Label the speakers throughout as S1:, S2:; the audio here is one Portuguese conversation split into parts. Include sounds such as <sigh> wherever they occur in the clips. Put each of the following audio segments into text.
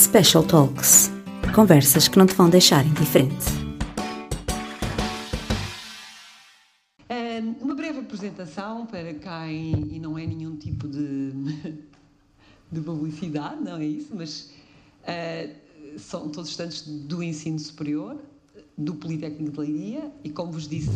S1: Special Talks conversas que não te vão deixar indiferente.
S2: uma breve apresentação para quem, e não é nenhum tipo de, <laughs> de publicidade, não é isso, mas uh, são todos estudantes do ensino superior, do Politécnico de Leiria, e como vos disse,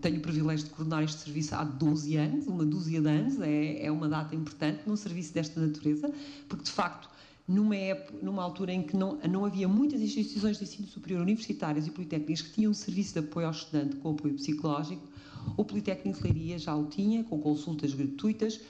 S2: tenho o privilégio de coordenar este serviço há 12 anos, uma dúzia de anos, é, é uma data importante num serviço desta natureza, porque de facto numa, época, numa altura em que não, não havia muitas instituições de ensino superior universitárias e politécnicas que tinham um serviço de apoio ao estudante com apoio psicológico, o Politécnico de Leiria já o tinha, com consultas gratuitas,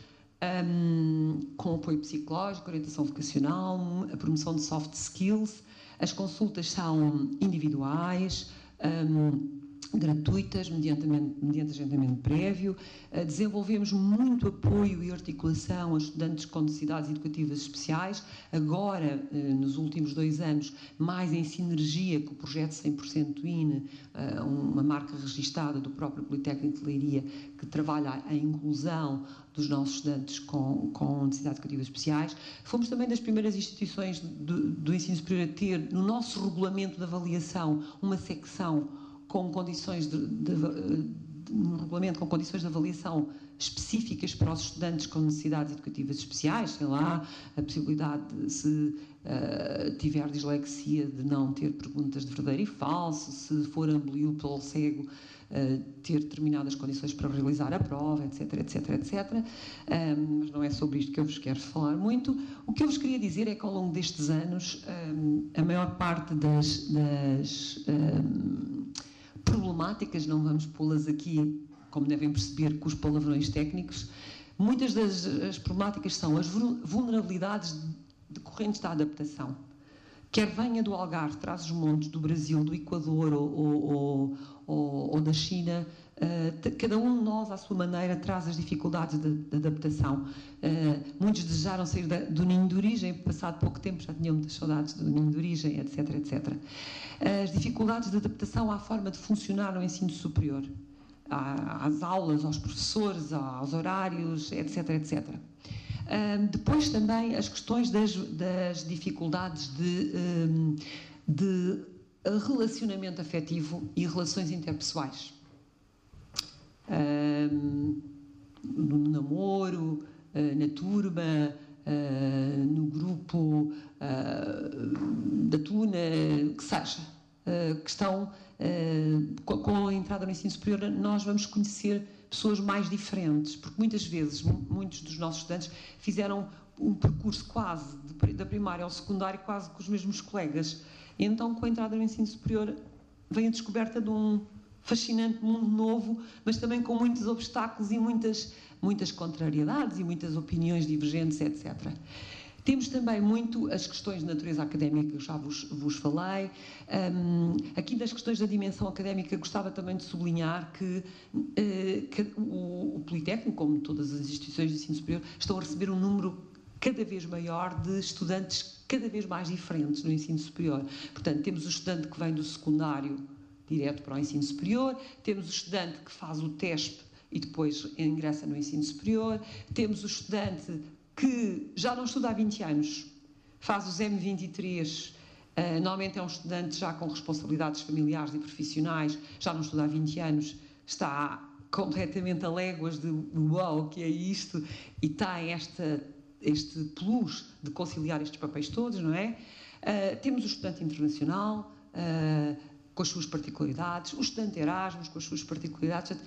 S2: um, com apoio psicológico, orientação vocacional, a promoção de soft skills. As consultas são individuais. Um, gratuitas, mediante, mediante agendamento prévio. Uh, desenvolvemos muito apoio e articulação a estudantes com necessidades educativas especiais. Agora, uh, nos últimos dois anos, mais em sinergia com o projeto 100% INE, uh, uma marca registada do próprio Politécnico de Leiria, que trabalha a inclusão dos nossos estudantes com, com necessidades educativas especiais. Fomos também das primeiras instituições do, do ensino superior a ter, no nosso regulamento de avaliação, uma secção com condições de, de, de, um regulamento com condições de avaliação específicas para os estudantes com necessidades educativas especiais, sei lá, a possibilidade de, se uh, tiver dislexia, de não ter perguntas de verdadeiro e falso, se for ambulio pelo cego, uh, ter determinadas condições para realizar a prova, etc, etc, etc. Mas não é sobre isto que eu vos quero falar muito. O que eu vos queria dizer é que ao longo destes anos, a maior parte das, das problemáticas, não vamos pô-las aqui, como devem perceber, com os palavrões técnicos. Muitas das as problemáticas são as vulnerabilidades decorrentes da adaptação. Quer venha do Algarve, traz os montes do Brasil, do Equador ou, ou, ou, ou da China, uh, cada um de nós, à sua maneira, traz as dificuldades de, de adaptação. Uh, muitos desejaram sair da, do ninho de origem, passado pouco tempo já tinham muitas saudades do ninho de origem, etc, etc. As dificuldades de adaptação à forma de funcionar no ensino superior, às aulas, aos professores, aos horários, etc, etc. Uh, depois também as questões das, das dificuldades de, um, de relacionamento afetivo e relações interpessoais. No namoro, uh, na turma, uh, no grupo uh, da tuna, que seja, que estão com a entrada no ensino superior, nós vamos conhecer pessoas mais diferentes, porque muitas vezes muitos dos nossos estudantes fizeram um percurso quase da primária ao secundário quase com os mesmos colegas. E então, com a entrada no ensino superior, vem a descoberta de um fascinante mundo novo, mas também com muitos obstáculos e muitas, muitas contrariedades e muitas opiniões divergentes, etc. Temos também muito as questões de natureza académica, que já vos, vos falei. Um, aqui das questões da dimensão académica, gostava também de sublinhar que, uh, que o, o, Politécnico, como todas as instituições de ensino superior, estão a receber um número cada vez maior de estudantes cada vez mais diferentes no ensino superior. Portanto, temos o estudante que vem do secundário direto para o ensino superior, temos o estudante que faz o TESP e depois ingressa no ensino superior, temos o estudante que já não estuda há 20 anos, faz os M23, uh, eh, normalmente é um estudante já com responsabilidades familiares e profissionais, já não estuda há 20 anos, está completamente a léguas de uau, que é isto, e tem esta, este plus de conciliar estes papéis todos, não é? Uh, temos o estudante internacional, uh, com as suas particularidades, o estudante Erasmus com as suas particularidades, uh,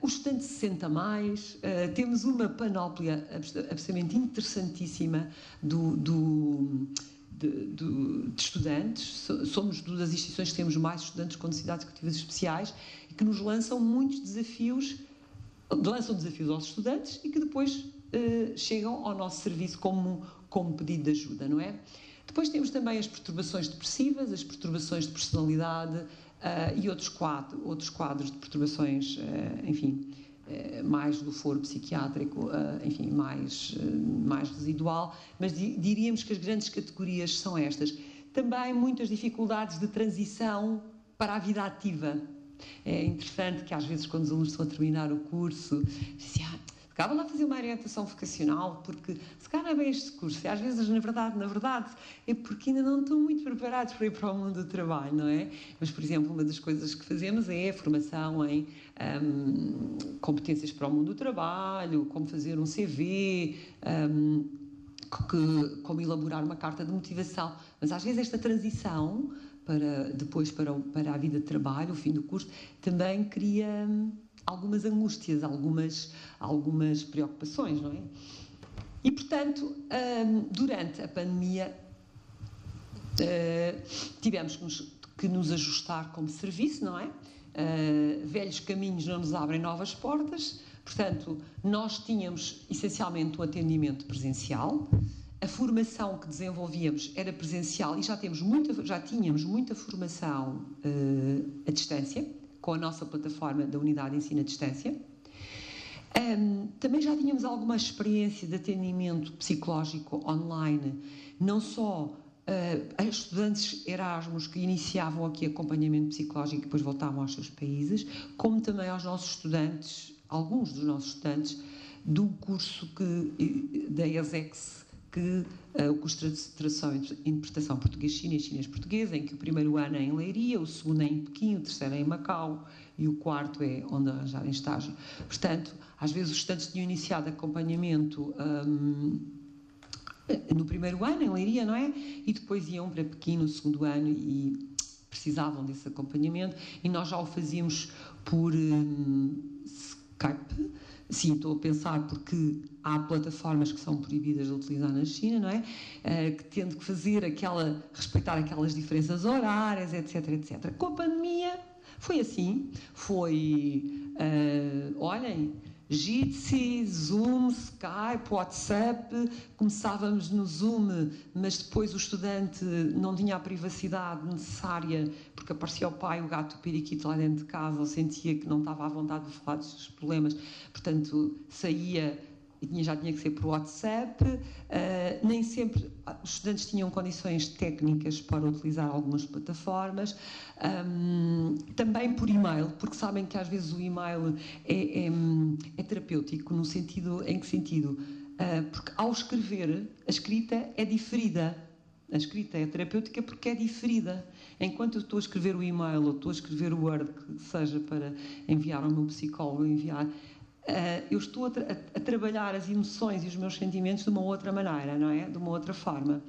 S2: o estudante 60 mais, uh, temos uma panóplia absolutamente interessantíssima do, do de, de, estudantes, somos das instituições que temos mais estudantes com necessidades educativas especiais e que nos lançam muitos desafios, lançam desafios aos estudantes e que depois uh, chegam ao nosso serviço como, como pedido de ajuda, não é? Depois temos também as perturbações depressivas, as perturbações de personalidade uh, e outros, quadro, outros quadros de perturbações, uh, enfim, uh, mais do foro psiquiátrico, enfim, mais, mais residual, mas di diríamos que as grandes categorias são estas. Também muitas dificuldades de transição para a vida ativa. É interessante que às vezes quando os alunos estão a terminar o curso, dizem, ah, Acaba lá a fazer uma orientação vocacional, porque se calhar não é bem este curso, e às vezes, na verdade, na verdade, é porque ainda não estão muito preparados para ir para o mundo do trabalho, não é? Mas, por exemplo, uma das coisas que fazemos é a formação em um, competências para o mundo do trabalho, como fazer um CV, um, que, como elaborar uma carta de motivação. Mas às vezes esta transição para depois para, para a vida de trabalho, o fim do curso, também cria hum, algumas angústias, algumas, algumas preocupações, não é? E, portanto, hum, durante a pandemia, eh, tivemos que nos, que nos ajustar como serviço, não é? Eh, velhos caminhos não nos abrem novas portas, portanto, nós tínhamos essencialmente o atendimento presencial, a formação que desenvolvíamos era presencial e já, temos muita, já tínhamos muita formação uh, à distância, com a nossa plataforma da Unidade de Ensino à Distância. Um, também já tínhamos alguma experiência de atendimento psicológico online, não só uh, estudantes Erasmus que iniciavam aqui acompanhamento psicológico e depois voltavam aos seus países, como também aos nossos estudantes, alguns dos nossos estudantes, do curso que, da ESEX que uh, o curso de tradução e interpretação português-chinês, chinês-português, em que o primeiro ano é em Leiria, o segundo é em Pequim, o terceiro é em Macau e o quarto é onde arranjarem estágio. Portanto, às vezes os estudantes tinham iniciado acompanhamento um, no primeiro ano, em Leiria, não é? E depois iam para Pequim no segundo ano e precisavam desse acompanhamento e nós já o fazíamos por um, Skype, Sim, estou a pensar porque há plataformas que são proibidas de utilizar na China, não é? Uh, que tendo que fazer aquela, respeitar aquelas diferenças horárias, etc, etc. Com a pandemia foi assim, foi, uh, olhem, Jitsi, Zoom, Skype, WhatsApp. Começávamos no Zoom, mas depois o estudante não tinha a privacidade necessária porque aparecia o pai, o gato, o periquito lá dentro de casa, ou sentia que não estava à vontade de falar dos seus problemas, portanto saía e tinha, já tinha que ser por WhatsApp. Uh, nem sempre os estudantes tinham condições técnicas para utilizar algumas plataformas. Um, também por e-mail, porque sabem que às vezes o e-mail é, é, é terapêutico, no sentido, em que sentido? Uh, porque ao escrever, a escrita é diferida. A escrita é terapêutica porque é diferida. Enquanto eu estou a escrever o e-mail ou estou a escrever o Word, que seja para enviar ao meu psicólogo, enviar, eu estou a, tra a, trabalhar as emoções e os meus sentimentos de uma outra maneira, não é? De uma outra forma.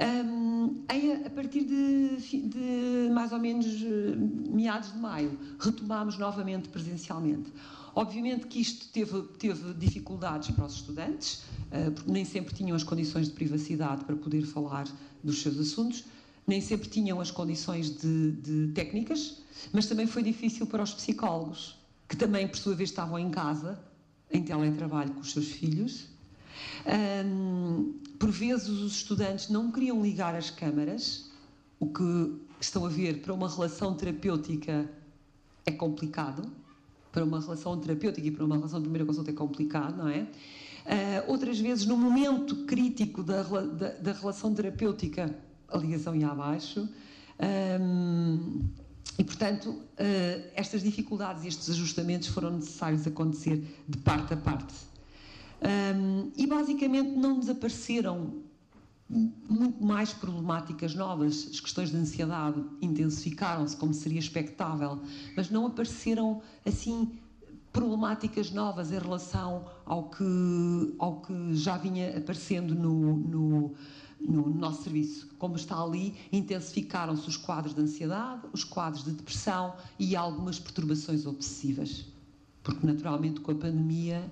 S2: Um, em, a partir de, de, mais ou menos eh, meados de maio, retomámos novamente presencialmente. Obviamente que isto teve, teve dificuldades para os estudantes, uh, porque nem sempre tinham as condições de privacidade para poder falar dos seus assuntos, nem sempre tinham as condições de, de técnicas, mas também foi difícil para os psicólogos que também, por sua vez, estavam em casa, em teletrabalho com os seus filhos. Um, por vezes, os estudantes não queriam ligar as câmaras, o que estão a ver para uma relação terapêutica é complicado. Para uma relação terapêutica e para uma relação de primeira consulta é complicado, não é? Uh, outras vezes, no momento crítico da, da, da relação terapêutica, a ligação ia abaixo. Um, e, portanto, eh, estas dificuldades e estes ajustamentos foram necessários acontecer de parte a parte. E, basicamente, não desapareceram muito mais problemáticas novas. As questões de ansiedade intensificaram-se, como seria expectável, mas não apareceram assim problemáticas novas em relação ao que, ao que já vinha aparecendo no, no no nosso serviço. Como está ali, intensificaram-se os quadros de ansiedade, os quadros de depressão e algumas perturbações obsessivas. Porque, naturalmente, com a pandemia,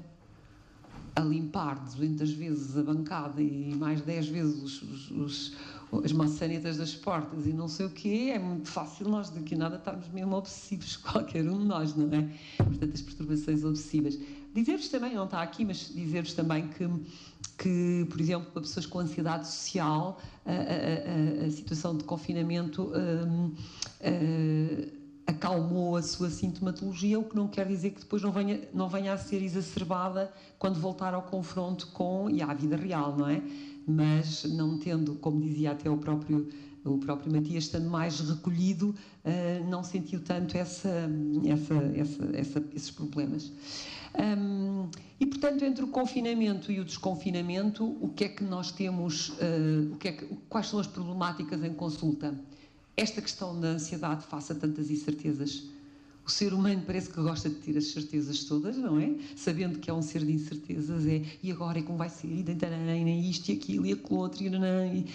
S2: a limpar 200 vezes a bancada e mais 10 vezes os, os, os, as maçanetas das portas e não sei o quê, é muito fácil nós daqui a nada estarmos mesmo obsessivos, <laughs> qualquer um de nós, não é? Portanto, as perturbações obsessivas. Dizer-vos também, não está aqui, mas dizer-vos também que que, por exemplo, para pessoas com ansiedade social, a, a, a, situação de confinamento um, uh, acalmou a sua sintomatologia, o que não quer dizer que depois não venha, não venha a ser exacerbada quando voltar ao confronto com e à vida real, não é? Mas não tendo, como dizia até o próprio O próprio Matias, estando mais recolhido, uh, não sentiu tanto essa, essa, essa esses problemas. Um, e, portanto, entre o confinamento e o desconfinamento, o que é que nós temos, uh, o que é que, quais são as problemáticas em consulta? Esta questão da ansiedade face a tantas incertezas. O ser humano parece que gosta de ter as certezas todas, não é? Sabendo que é um ser de incertezas, é e agora é como vai ser, e, e isto e aquilo e aquilo outro, e, e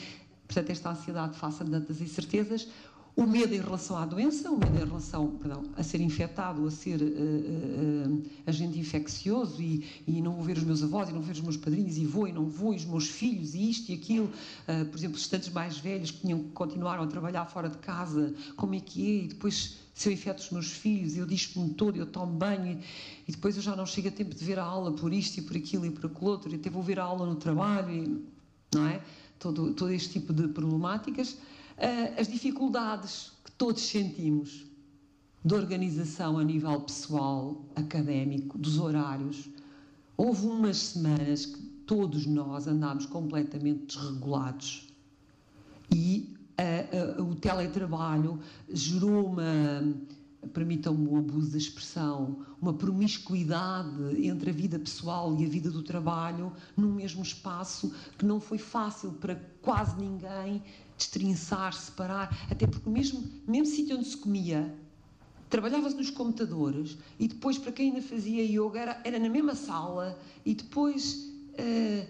S2: portanto, esta ansiedade face a tantas incertezas o medo em relação à doença, o medo em relação perdão, a ser infectado, a ser uh, uh, agente infeccioso e, e, não vou ver os meus avós e não ver os meus padrinhos e vou e não vou, e os meus filhos e isto e aquilo. Uh, por exemplo, os estudantes mais velhos que tinham, continuaram a trabalhar fora de casa, como é que é? E depois, se eu infecto os meus filhos, eu dispo-me todo, eu tomo banho e, e, depois eu já não chego a tempo de ver a aula por isto e por aquilo e por aquilo outro, e até vou ver a aula no trabalho, e, não é? Todo, todo este tipo de problemáticas. Eh, as dificuldades que todos sentimos de organização a nível pessoal, académico, dos horários. Houve umas semanas que todos nós andámos completamente desregulados e uh, uh, o teletrabalho gerou uma, permitam-me o abuso da expressão, uma promiscuidade entre a vida pessoal e a vida do trabalho num mesmo espaço que não foi fácil para quase ninguém destrinçar, separar, até porque mesmo, mesmo sítio onde se comia, trabalhava-se nos computadores e depois, para quem ainda fazia yoga, era, era na mesma sala e depois uh,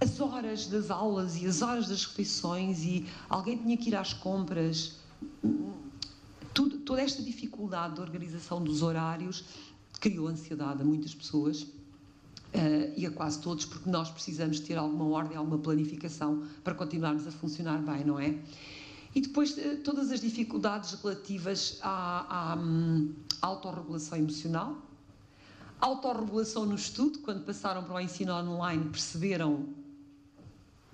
S2: as horas das aulas e as horas das refeições e alguém tinha que ir às compras. Tudo, toda esta dificuldade de organização dos horários criou ansiedade a muitas pessoas Uh, e a quase todos, porque nós precisamos ter alguma ordem, alguma planificação para continuarmos a funcionar bem, não é? E depois uh, todas as dificuldades relativas à, à um, autorregulação emocional, autorregulação no estudo, quando passaram para o ensino online, perceberam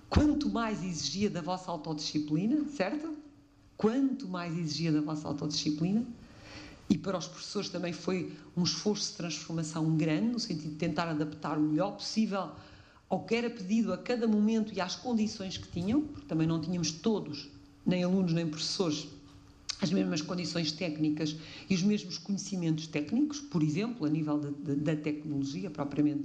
S2: quanto mais exigia da vossa autodisciplina, certo? Quanto mais exigia da vossa autodisciplina e para os professores também foi um esforço de transformação grande, no sentido de tentar adaptar o melhor possível ao que era pedido a cada momento e às condições que tinham, porque também não tínhamos todos, nem alunos nem professores, as mesmas condições técnicas e os mesmos conhecimentos técnicos, por exemplo, a nível da, da tecnologia propriamente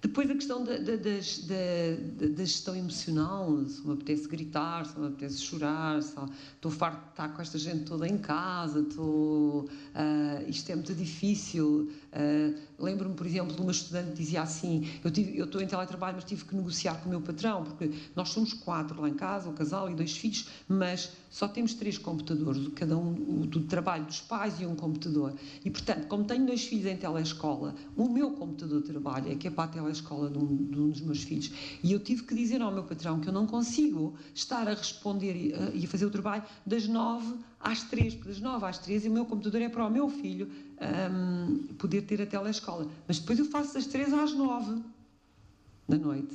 S2: depois a questão da, da, da, da, gestão emocional, se me apetece gritar, se me apetece chorar, se estou farto de estar com esta gente toda em casa, estou, uh, isto é muito difícil. Uh, Lembro-me, por exemplo, de uma estudante que dizia assim: eu, tive, eu estou em teletrabalho, mas tive que negociar com o meu patrão, porque nós somos quatro lá em casa, o casal e dois filhos, mas só temos três computadores, cada um do trabalho dos pais e um computador. E, portanto, como tenho dois filhos em telescola, o meu computador de trabalho é que é para a telescola de um, de um dos meus filhos. E eu tive que dizer ao meu patrão que eu não consigo estar a responder e a, e a fazer o trabalho das nove às três, das nove às três, e o meu computador é para o meu filho um, poder ter a telescola. Mas depois eu faço das três às nove da noite.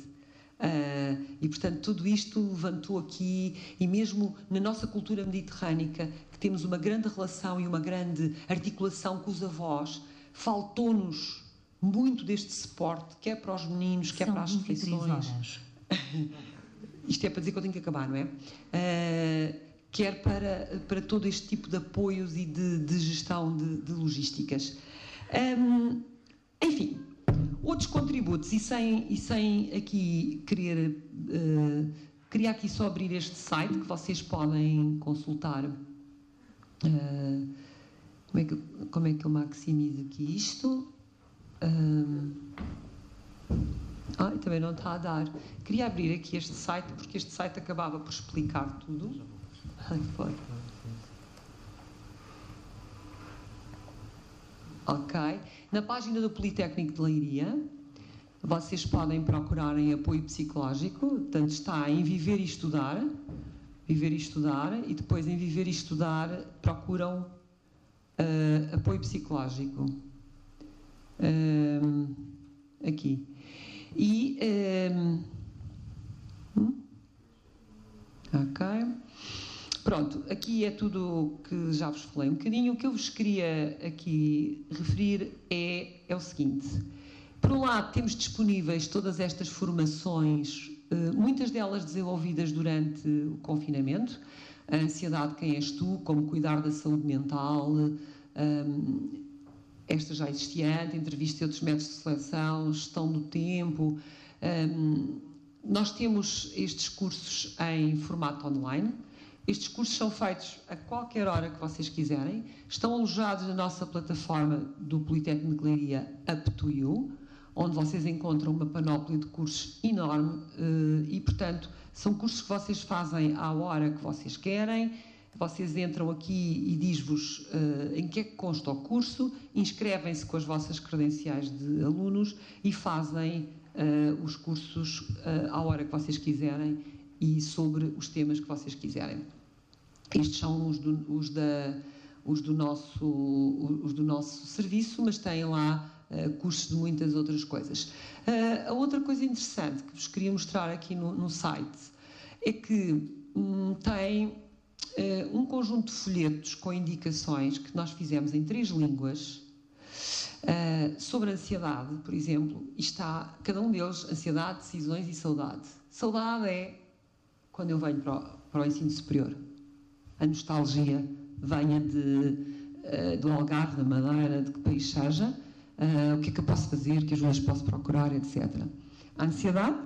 S2: Uh, e portanto tudo isto levantou aqui e mesmo na nossa cultura mediterrânica que temos uma grande relação e uma grande articulação com os avós faltou-nos muito deste suporte quer para os meninos quer
S1: São
S2: para as refeições <laughs> isto é para dizer que eu tenho que acabar não é uh, quer para, para todo este tipo de apoios e de, de gestão de, de logísticas. Um, enfim, outros contributos, e sem, e sem aqui querer. Uh, queria aqui só abrir este site que vocês podem consultar. Uh, como, é que, como é que eu maximizo aqui isto? Ah, também não está a dar. Queria abrir aqui este site, porque este site acabava por explicar tudo. Ok. Na página do Politécnico de Leiria, vocês podem procurar em apoio psicológico, portanto está em Viver e Estudar, Viver e Estudar, e depois em Viver e Estudar procuram uh, apoio psicológico. Uh, aqui. E. Uh, hum? Ok. Pronto, aqui é tudo que já vos falei um bocadinho. O que eu vos queria aqui referir é, é o seguinte. Por um lado, temos disponíveis todas estas formações, eh, muitas delas desenvolvidas durante o confinamento. a ansiedade, quem és tu, como cuidar da saúde mental. Um, esta já existia antes, entrevista e outros métodos de seleção, gestão do tempo. Um, nós temos estes cursos em formato online. Estes cursos são feitos a qualquer hora que vocês quiserem. Estão alojados na nossa plataforma do Politécnico de Leiria Up to You, onde vocês encontram uma panóplia de cursos enorme eh, e, portanto, são cursos que vocês fazem à hora que vocês querem. Vocês entram aqui e diz-vos uh, em que é que consta o curso, inscrevem-se com as vossas credenciais de alunos e fazem uh, os cursos à hora que vocês quiserem e sobre os temas que vocês quiserem. Estes são os do, os da, os do, nosso, os do nosso serviço, mas têm lá uh, cursos de muitas outras coisas. Uh, a outra coisa interessante que vos queria mostrar aqui no, no site é que um, tem uh, um conjunto de folhetos com indicações que nós fizemos em três línguas Uh, sobre ansiedade, por exemplo, está cada um deles ansiedade, decisões e saudade. Saudade é quando eu venho para o, para o ensino superior. A nostalgia venha de, uh, do Algarve, da Madeira, de que país seja, uh, o que é que eu posso fazer, que ajudas posso procurar, etc. A ansiedade,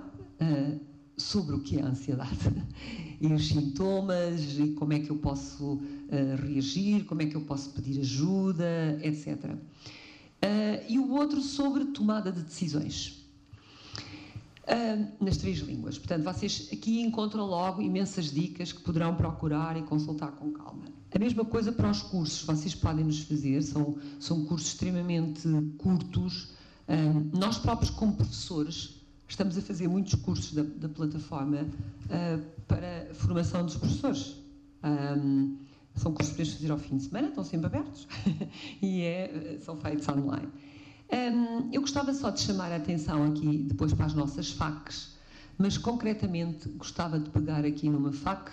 S2: sobre o que é a ansiedade <laughs> e os sintomas e como é que eu posso reagir, como é que eu posso pedir ajuda, etc. E o outro sobre tomada de decisões. Uh, nas três línguas. Portanto, vocês aqui encontram logo imensas dicas que poderão procurar e consultar com calma. A mesma coisa para os cursos, vocês podem nos fazer, são, são cursos extremamente curtos. Uh, nós próprios, como professores, estamos a fazer muitos cursos da, da plataforma para a formação dos professores. Um, são cursos que podemos fazer ao fim de semana, estão sempre abertos <laughs> e é, são feitos online. Um, eu gostava só de chamar a atenção aqui depois para as nossas FACs, mas concretamente gostava de pegar aqui numa FAC.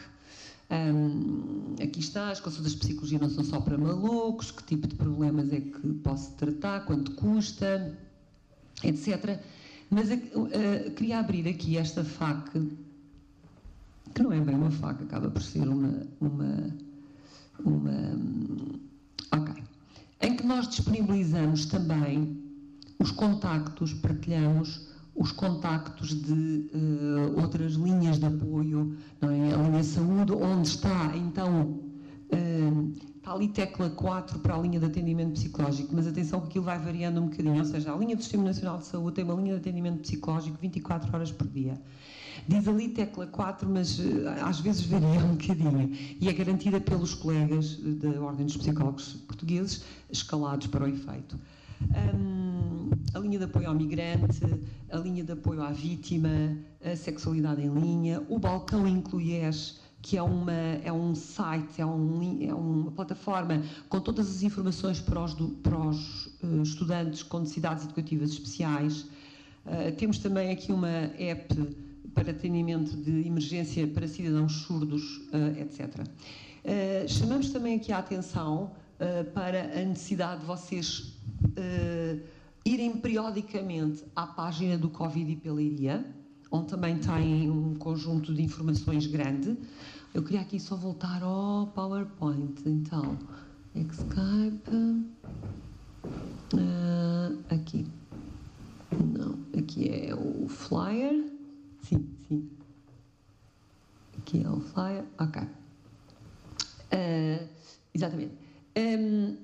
S2: Um, aqui está, as consultas de psicologia não são só para malucos, que tipo de problemas é que posso tratar, quanto custa, etc. Mas uh, queria abrir aqui esta FAC, que não é bem uma FAC, acaba por ser uma, uma uma. Ok. Em que nós disponibilizamos também os contactos, partilhamos os contactos de uh, outras linhas de apoio, não é? a linha saúde, onde está então. Uh, está ali tecla 4 para a linha de atendimento psicológico, mas atenção que aquilo vai variando um bocadinho, ou seja, a linha do Sistema Nacional de Saúde tem uma linha de atendimento psicológico 24 horas por dia. Diz ali tecla 4, mas uh, às vezes varia um bocadinho. E é garantida pelos colegas da Ordem dos Psicólogos Portugueses, escalados para o efeito. Um, a linha de apoio ao migrante, a linha de apoio à vítima, a sexualidade em linha, o balcão Incluies, que é, uma, é um site, é, um, é uma plataforma com todas as informações para os, para os uh, estudantes com necessidades educativas especiais. Uh, temos também aqui uma app para atendimento de emergência para cidadãos surdos, uh, etc. Uh, chamamos também aqui a atenção para a necessidade de vocês irem periodicamente à página do Covid e Pelaria, onde também tem um conjunto de informações grande. Eu queria aqui só voltar ao PowerPoint, então. Skype. aqui. Não, aqui é o flyer. Sim, sim. Aqui é o flyer. Ok. Uh, exatamente. Um,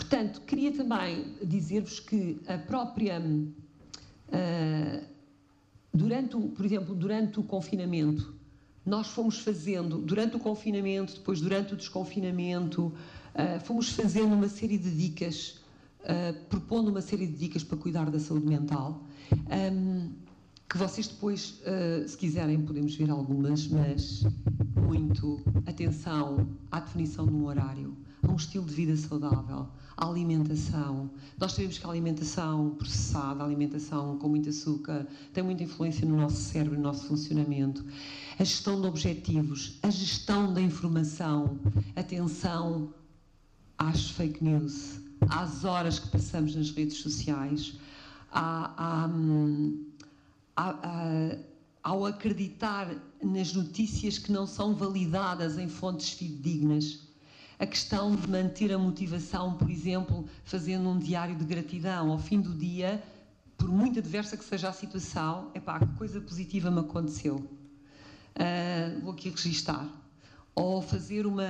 S2: portanto, queria também dizer-vos que a própria. Uh, durante por exemplo, durante o confinamento, nós fomos fazendo, durante o confinamento, depois durante o desconfinamento, uh, fomos fazendo uma série de dicas, uh, propondo uma série de dicas para cuidar da saúde mental. Um, que vocês depois, uh, se quiserem, podemos ver algumas, mas muito atenção à definição de um horário, a um estilo de vida saudável, à alimentação. Nós sabemos que a alimentação processada, a alimentação com muito açúcar, tem muita influência no nosso cérebro, no nosso funcionamento. A gestão de objetivos, a gestão da informação, atenção às fake news, às horas que passamos nas redes sociais, à, à, hum, ao acreditar nas notícias que não são validadas em fontes fidedignas. A questão de manter a motivação, por exemplo, fazendo um diário de gratidão ao fim do dia, por muito adversa que seja a situação, é pá, que coisa positiva me aconteceu. Uh, vou aqui registar. Ou fazer uma.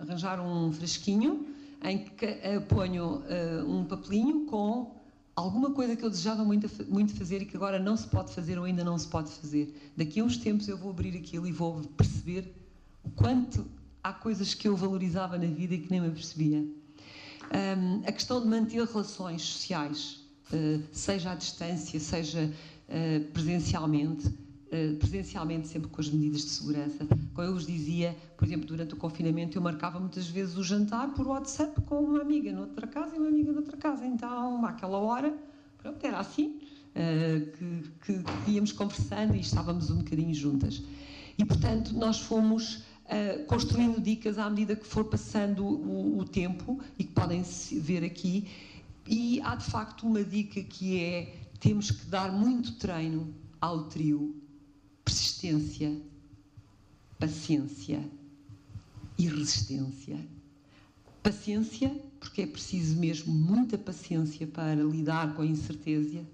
S2: arranjar um frasquinho em que uh, ponho uh, um papelinho com alguma coisa que eu desejava muito, muito fazer e que agora não se pode fazer ou ainda não se pode fazer. Daqui a uns tempos eu vou abrir aquilo e vou perceber o quanto há coisas que eu valorizava na vida e que nem me percebia. Um, a questão de manter relações sociais, uh, seja à distância, seja uh, presencialmente, presencialmente sempre com as medidas de segurança. Como eu vos dizia, por exemplo, durante o confinamento eu marcava muitas vezes o jantar por WhatsApp com uma amiga noutra casa e uma amiga noutra casa. Então, àquela hora, pronto, era assim que, que, que íamos conversando e estávamos um bocadinho juntas. E, portanto, nós fomos uh, construindo dicas à medida que for passando o, o tempo e que podem ver aqui. E há de facto uma dica que é: temos que dar muito treino ao trio, persistência, paciência e resistência. Paciência, porque é preciso mesmo muita paciência para lidar com a incerteza.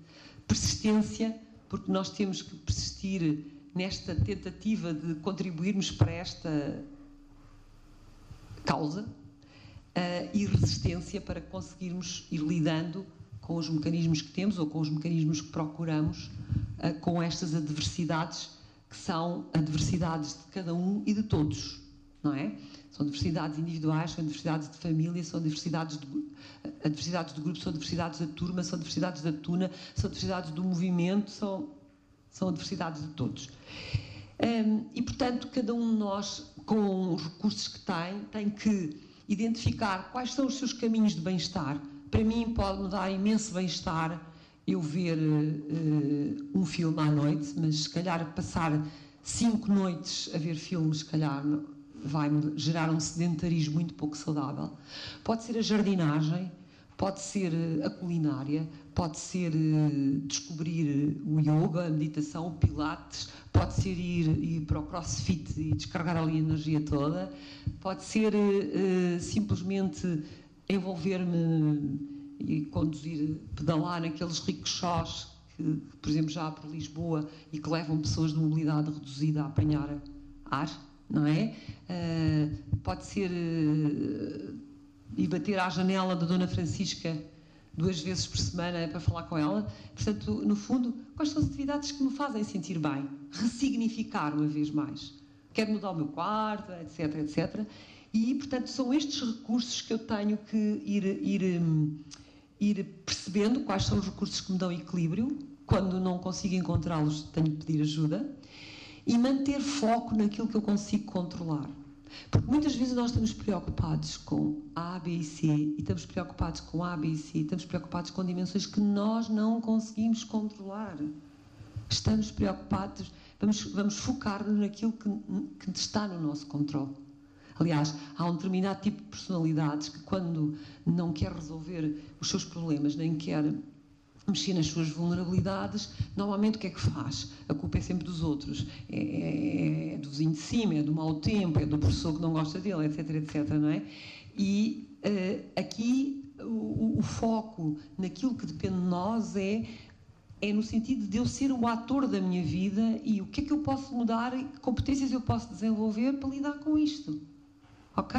S2: Persistência, porque nós temos que persistir nesta tentativa de contribuirmos para esta causa uh, e resistência para conseguirmos ir lidando com os mecanismos que temos ou com os mecanismos que procuramos uh, com estas adversidades que são adversidades de cada um e de todos, não é? São adversidades individuais, são adversidades de família, são adversidades de, adversidades de grupo, são adversidades da turma, são adversidades da tuna, são adversidades do movimento, são são adversidades de todos. Um, e, portanto, cada um de nós, com os recursos que tem, tem que identificar quais são os seus caminhos de bem-estar. Para mim, pode-me dar imenso bem-estar eu ver uh, um filme à noite, mas se calhar passar cinco noites a ver filmes, se calhar vai-me gerar um sedentarismo muito pouco saudável. Pode ser a jardinagem, pode ser eh, a culinária, pode ser uh, descobrir o yoga, a meditação, o pilates, pode ser ir, ir para o crossfit e descarregar ali a energia toda, pode ser uh, simplesmente envolver-me e conduzir, pedalar naqueles ricochós que, por exemplo, já há por Lisboa e que levam pessoas de mobilidade reduzida a apanhar ar, não é? Uh, pode ser e bater à janela da Dona Francisca duas vezes por semana para falar com ela. Portanto, no fundo, quais são as atividades que me fazem sentir bem? Ressignificar uma vez mais. Quero mudar o meu quarto, etc, etc. E, portanto, são estes recursos que eu tenho que ir, ir, hum, ir percebendo quais são os recursos que me dão equilíbrio. Quando não consigo encontrá-los, tenho que pedir ajuda. E manter foco naquilo que eu consigo controlar. Porque muitas vezes nós estamos preocupados com A, B e C, e estamos preocupados com A, B e C, e estamos preocupados com dimensões que nós não conseguimos controlar. Estamos preocupados, vamos, vamos focar-nos naquilo que, que está no nosso controle. Aliás, há um determinado tipo de personalidades que, quando não quer resolver os seus problemas, nem quer mexer nas suas vulnerabilidades, normalmente o que é que faz? A culpa é sempre dos outros. É, é, é do vizinho de cima, é do mau tempo, é do professor que não gosta dele, etc, etc, não é? E uh, aqui o, o, foco naquilo que depende de nós é é no sentido de eu ser o ator da minha vida e o que é que eu posso mudar e que competências eu posso desenvolver para lidar com isto. Ok?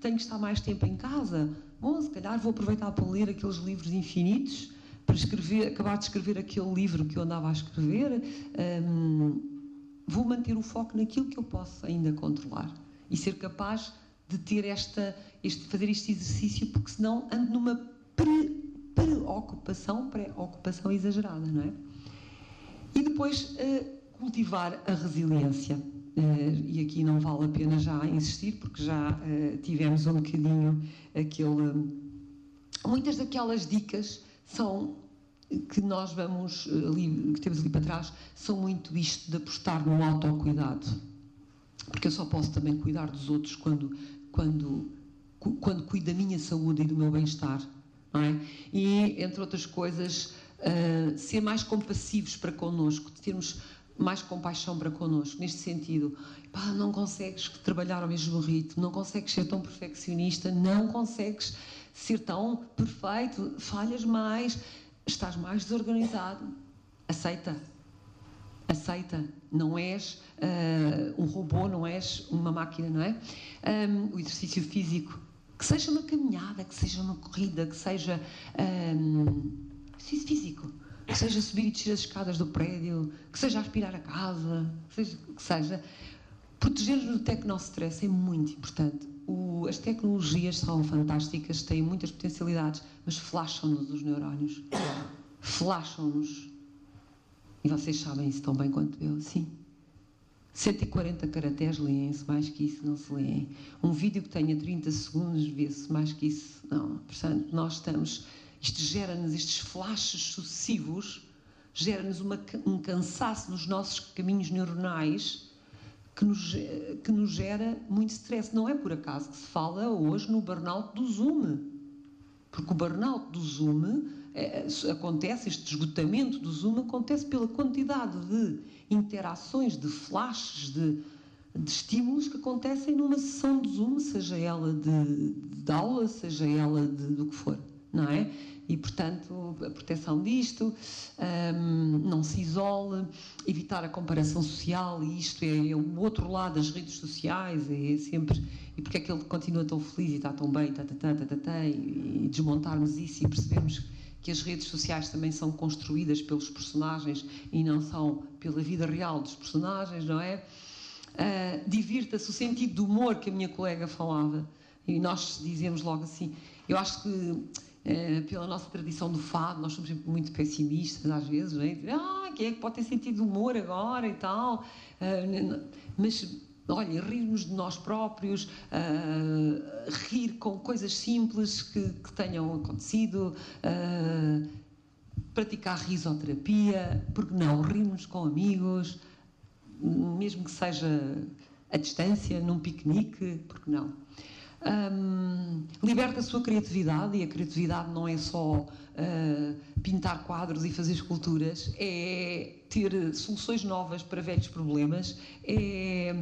S2: Tenho que estar mais tempo em casa? Bom, se calhar vou aproveitar para ler aqueles livros infinitos para escrever, acabar de escrever aquele livro que eu andava a escrever, um, vou manter o foco naquilo que eu posso ainda controlar e ser capaz de ter esta, este, fazer este exercício, porque senão ando numa pre, preocupação, preocupação exagerada, não é? E depois uh, cultivar a resiliência. Uh, e aqui não vale a pena já insistir, porque já uh, tivemos um bocadinho aquele. Muitas daquelas dicas são que nós vamos eh, ali, que temos ali para trás, são muito isto de apostar no autocuidado. Porque eu só posso também cuidar dos outros quando, quando, quando cuido da minha saúde e do meu bem-estar. É? E, entre outras coisas, uh, ser mais compassivos para connosco, termos mais compaixão para connosco, neste sentido. Pá, não consegues trabalhar ao mesmo ritmo, não consegues ser tão perfeccionista, não consegues ser tão perfeito, falhas mais, estás mais desorganizado. Aceita. Aceita. Não és uh, um robô, não és uma máquina, não é? Um, o exercício físico. Que seja uma caminhada, que seja uma corrida, que seja um, exercício físico que seja subir e descer as escadas do prédio, que seja aspirar a casa, que seja. Que seja Proteger-nos do tecno-stress é muito importante. O, as tecnologias são fantásticas, têm muitas potencialidades, mas flasham-nos os neurónios. Flasham-nos. E vocês sabem isso tão bem quanto eu, sim. 140 caracteres leem-se, mais que isso não se leem. Um vídeo que tenha 30 segundos vê-se, mais que isso não. Portanto, nós estamos isto gera-nos estes flashes sucessivos, gera-nos um cansaço nos nossos caminhos neuronais que nos, que nos gera muito stress. Não é por acaso que se fala hoje no burnout do Zoom. Porque o burnout do Zoom é, acontece, este esgotamento do Zoom acontece pela quantidade de interações, de flashes, de, de estímulos que acontecem numa sessão de Zoom, seja ela de, de aula, seja ela de, do que for não é? E, portanto, a proteção disto, um, não se isole, evitar a comparação social, e isto é, é, o outro lado das redes sociais, é sempre. E porque é que ele continua tão feliz e está tão bem, tá, tá, tá, e, e desmontarmos isso e percebemos que as redes sociais também são construídas pelos personagens e não são pela vida real dos personagens, não é? Uh, Divirta-se o sentido do humor que a minha colega falava. E nós dizemos logo assim: eu acho que eh, pela nossa tradição do fado, nós somos sempre muito pessimistas às vezes, não é? Ah, quem é que pode ter sentido humor agora e tal? Uh, mas, olha, rirmos de nós próprios, uh, rir com coisas simples que, que tenham acontecido, praticar risoterapia, porque não? Rirmos com amigos, mesmo que seja à distância, num piquenique, porque não? Um, liberta a sua criatividade e a criatividade não é só uh, pintar quadros e fazer esculturas, é ter soluções novas para velhos problemas, é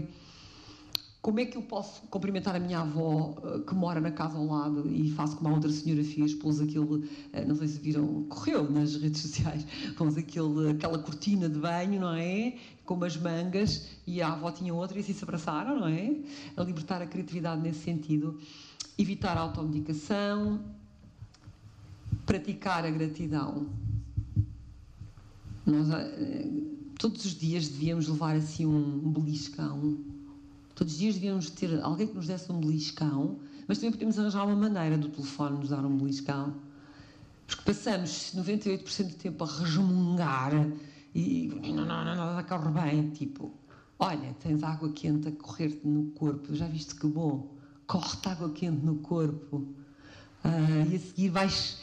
S2: como é que eu posso cumprimentar a minha avó eh, que mora na casa ao lado e faço como a outra senhora fez, pôs aquele, eh, não sei se viram, correu nas <laughs> redes sociais, pôs aquele, aquela cortina de banho, não é? Com umas mangas e a avó tinha outra e assim se abraçaram, não é? A libertar a criatividade nesse sentido. Evitar a automedicação, praticar a gratidão. Nós, eh, todos os dias devíamos levar assim um beliscão Todos os dias devíamos ter alguém que nos desse um beliscão, mas também podemos arranjar uma maneira do telefone nos dar um beliscão. Porque passamos 98% do tempo a resmungar e não, não, não, nada corre bem. Tipo, olha, tens água quente a correr-te no corpo, já viste que bom? Corre-te água quente no corpo. Uh, e a seguir vais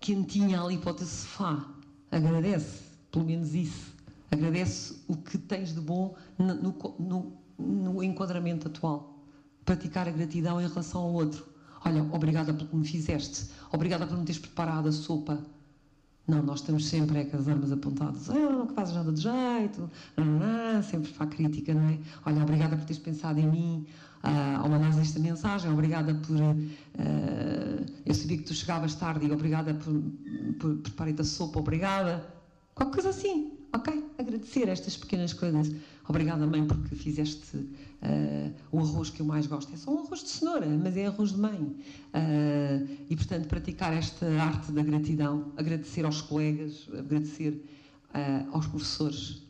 S2: quentinha ali para o teu sofá. Agradece, pelo menos isso. Agradece o que tens de bom no, no no enquadramento atual. Praticar a gratidão em relação ao outro. Olha, obrigada pelo que me fizeste. Obrigada por me teres preparado a sopa. Não, nós estamos sempre é, com as armas apontadas. Ah, não fazes nada de jeito. Ah, sempre para a crítica, não é? Olha, obrigada por teres pensado em mim ah, ao mandares esta mensagem. Obrigada por. Ah, eu sabia que tu chegavas tarde e obrigada por, por preparar-te a sopa. Obrigada. Qualquer coisa assim. Ok? Agradecer estas pequenas coisas. Obrigada, mãe, porque fizeste uh, o arroz que eu mais gosto. É só um arroz de cenoura, mas é arroz de mãe. Uh, e, portanto, praticar esta arte da gratidão, agradecer aos colegas, agradecer uh, aos professores.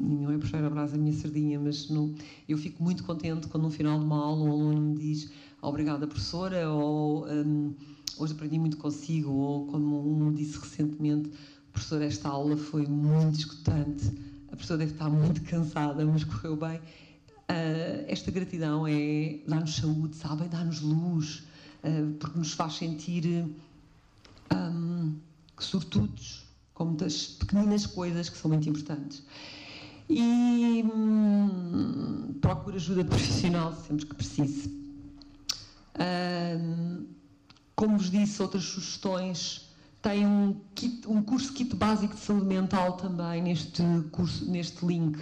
S2: Não é puxar a brasa a minha sardinha, mas não, eu fico muito contente quando no final de uma aula um aluno me diz obrigada, professora, ou um, hoje aprendi muito consigo, ou como um disse recentemente, professora, esta aula foi muito escutante a pessoa deve estar muito cansada, mas correu bem. Uh, esta gratidão é dar-nos saúde, sabem? Dar-nos luz, uh, porque nos faz sentir um, sortudos com muitas pequeninas coisas que são muito importantes. E hum, procura ajuda profissional sempre que precise. como vos disse, outras sugestões tem um, kit, um curso kit básico de saúde mental também neste curso, neste link,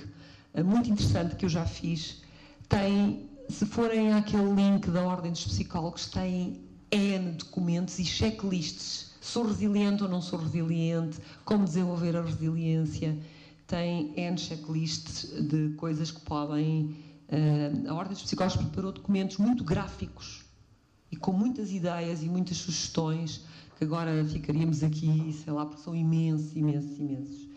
S2: eh, muito interessante que eu já fiz. Tem, se forem àquele link da Ordem dos Psicólogos, tem N documentos e checklists. Sou resiliente ou não sou resiliente? Como desenvolver a resiliência? Tem N checklists de coisas que podem. Uh, a Ordem dos Psicólogos preparou documentos muito gráficos e com muitas ideias e muitas sugestões que agora ficaríamos aqui, sei lá, porque são imensos, imensos, imensos.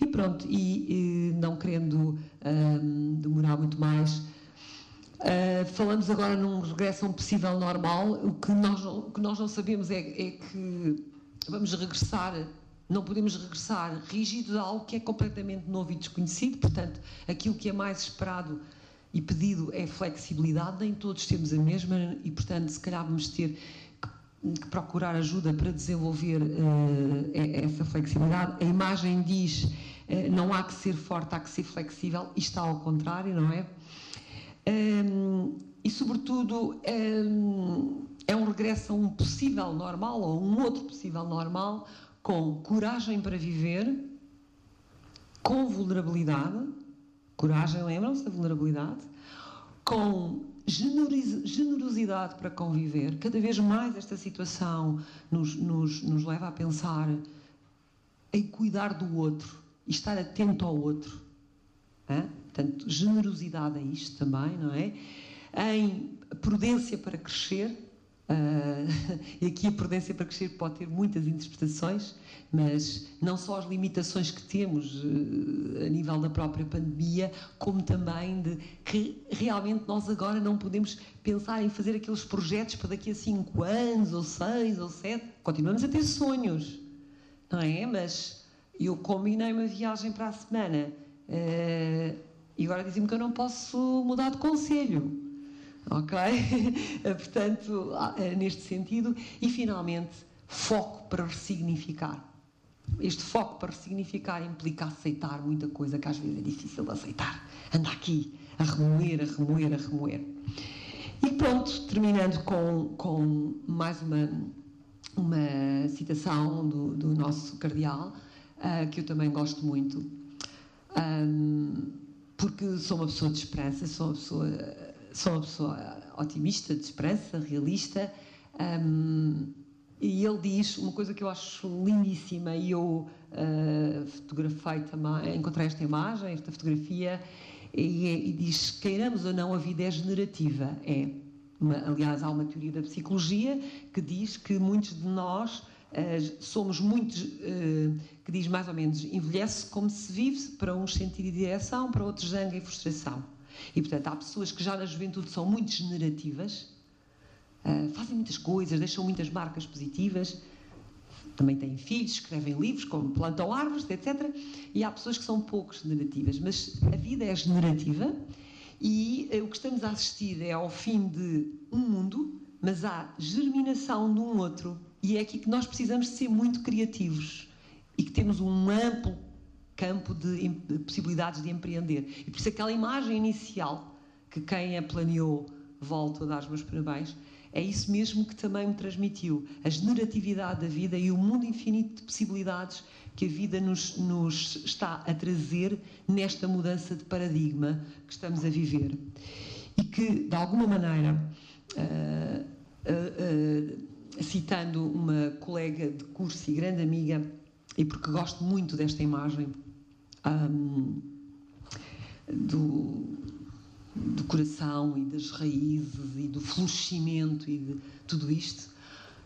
S2: E pronto, e, e não querendo um, demorar muito mais, uh, falamos agora num regresso a um possível normal. O que nós, o que nós não sabemos é, é que vamos regressar não podemos regressar rígidos a algo que é completamente novo e desconhecido, portanto, aquilo que é mais esperado e pedido é flexibilidade, nem todos temos a mesma e, portanto, se calhar vamos ter procurar ajuda para desenvolver uh, essa flexibilidade. A imagem diz uh, não há que ser forte, há que ser flexível, e está ao contrário, não é? Um, e, sobretudo, um, é um regresso a um possível normal ou um outro possível normal com coragem para viver, com vulnerabilidade. Coragem, lembram-se da vulnerabilidade? Com generosidade para conviver. Cada vez mais esta situação nos, nos, nos leva a pensar em cuidar do outro e estar atento ao outro. Hã? Portanto, generosidade é isto também, não é? Em prudência para crescer, Uh, <laughs> e aqui a prudência para crescer pode ter muitas interpretações, mas não só as limitações que temos uh, a nível da própria pandemia, como também de que realmente nós agora não podemos pensar em fazer aqueles projetos para daqui a 5 anos, ou 6, ou 7. Continuamos a ter sonhos, não é? Mas eu combinei uma viagem para a semana uh, e agora dizem-me que eu não posso mudar de conselho ok? <laughs> Portanto, eh, neste sentido. E, finalmente, foco para ressignificar. Este foco para ressignificar implica aceitar muita coisa que às vezes é difícil de aceitar. Anda aqui a remoer, a remoer, a remoer. E pronto, terminando com, com mais uma, uma citação do, do nosso cardeal, uh, que eu também gosto muito, um, porque sou uma pessoa de esperança, sou uma pessoa sou uma pessoa otimista, de esperança, realista. Um, e ele diz uma coisa que eu acho lindíssima e eu uh, fotografei também, encontrei esta imagem, esta fotografia, e, e, diz: queiramos ou não, a vida é generativa. É. Uma, aliás, há uma teoria da psicologia que diz que muitos de nós uh, somos muitos, uh, que diz mais ou menos, envelhece como se vive, para uns sentido e direção, para outros zanga e frustração. E, portanto, há pessoas que já na juventude são muito generativas, uh, fazem muitas coisas, deixam muitas marcas positivas, também têm filhos, escrevem livros, como plantam árvores, etc. E há pessoas que são pouco generativas, mas a vida é generativa e uh, o que estamos a assistir é ao fim de um mundo, mas há germinação de um outro. E é aqui que nós precisamos ser muito criativos e que temos um amplo campo de, de possibilidades de empreender. E por isso aquela imagem inicial que quem a planeou, volto a dar os meus parabéns, é isso mesmo que também me transmitiu. A generatividade da vida e o mundo infinito de possibilidades que a vida nos, nos está a trazer nesta mudança de paradigma que estamos a viver. E que, de alguma maneira, uh, uh, uh, citando uma colega de curso e grande amiga, e porque gosto muito desta imagem, um, do, do coração e das raízes e do florescimento e de tudo isto.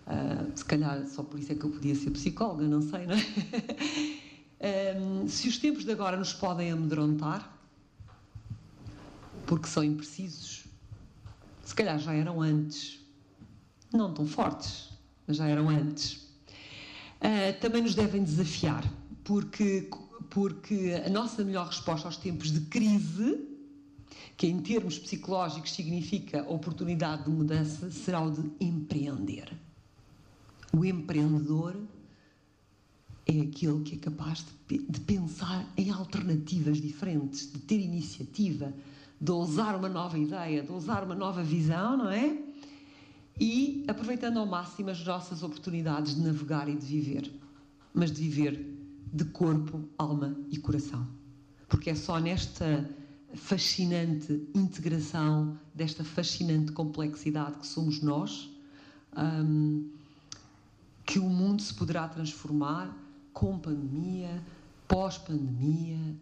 S2: Uh, se calhar só por isso é que eu podia ser psicóloga, não sei, não é? <laughs> um, se os tempos de agora nos podem amedrontar, porque são imprecisos, se calhar já eram antes, não tão fortes, mas já eram antes. Uh, também nos devem desafiar, porque porque a nossa melhor resposta aos tempos de crise, que em termos psicológicos significa oportunidade de mudança, será o de empreender. O empreendedor é aquele que é capaz de, de pensar em alternativas diferentes, de ter iniciativa, de ousar uma nova ideia, de ousar uma nova visão, não é? e aproveitando ao máximo as nossas oportunidades de navegar e de viver, mas de viver de corpo, alma e coração. Porque é só nesta fascinante integração, desta fascinante complexidade que somos nós, um, que o mundo se poderá transformar com pandemia, pós-pandemia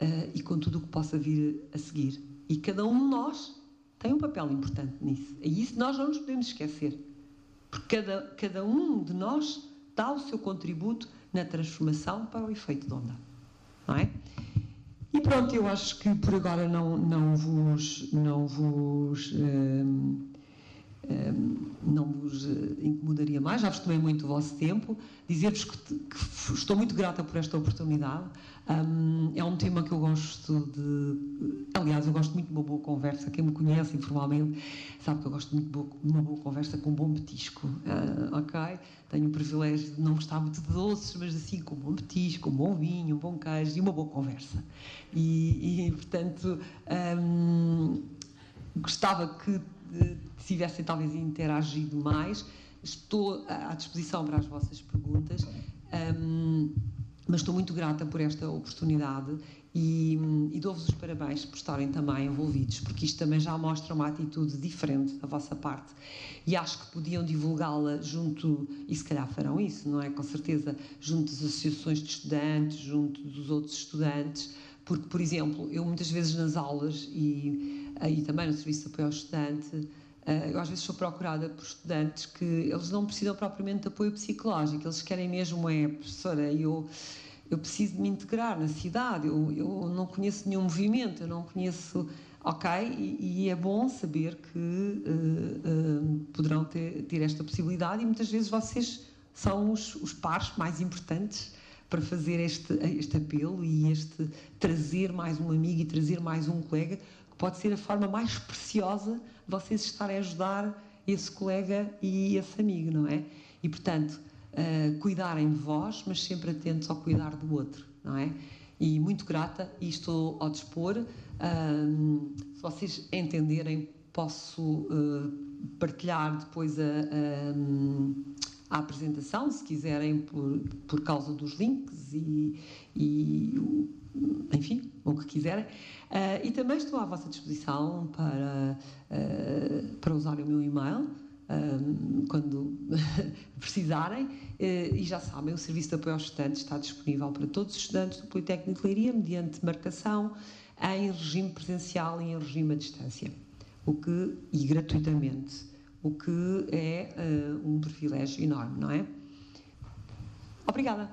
S2: uh, e com tudo o que possa vir a seguir. E cada um de nós tem um papel importante nisso. E isso nós não nos podemos esquecer. Porque cada, cada um de nós dá o seu contributo na transformação para o efeito de onda. Não é? E pronto, eu acho que por agora não, não vos. Não vos hum, hum, não vos eh, incomodaria mais, já vos tomei muito o vosso tempo. Dizer-vos que, que, estou muito grata por esta oportunidade. Um, é um tema que eu gosto de. Aliás, eu gosto muito de uma boa conversa. Quem me conhece informalmente sabe que eu gosto muito de uma boa conversa com um bom petisco. Uh, ok? Tenho o privilégio de não gostar muito de doces, mas assim, com um bom petisco, um bom vinho, um bom queijo e uma boa conversa. E, e portanto, um, gostava que tivessem talvez interagido mais. Estou à disposição para as vossas perguntas. Um, mas estou muito grata por esta oportunidade e, e dou-vos os parabéns por estarem também envolvidos, porque isto também já mostra uma atitude diferente da vossa parte. E acho que podiam divulgá-la junto, e se calhar farão isso, não é? Com certeza, junto das associações de estudantes, junto dos outros estudantes, porque, por exemplo, eu muitas vezes nas aulas e, e também no serviço de apoio ao estudante eu às vezes sou procurada por estudantes que eles não precisam propriamente de apoio psicológico, eles querem mesmo é, professora, eu, eu preciso de me integrar na cidade, eu, eu não conheço nenhum movimento, eu não conheço, ok, e, e é bom saber que uh, uh, poderão ter, ter esta possibilidade e muitas vezes vocês são os, os pares mais importantes para fazer este, este apelo e este trazer mais um amigo e trazer mais um colega, que pode ser a forma mais preciosa vocês estarem a ajudar esse colega e esse amigo, não é? E, portanto, uh, cuidarem de vós, mas sempre atentos ao cuidar do outro, não é? E muito grata e estou ao dispor. Uh, se vocês entenderem, posso uh, partilhar depois a, a, a, apresentação, se quiserem, por, por causa dos links e, e enfim, o que quiserem. Uh, e também estou à vossa disposição para, uh, para usar o meu e-mail. Um, quando <laughs> precisarem, uh, e já sabem, o Serviço de Apoio aos Estudantes está disponível para todos os estudantes do Politécnico de Leiria, mediante marcação em regime presencial e em regime à distância, o que, e gratuitamente, o que é um privilégio enorme, não é? Obrigada.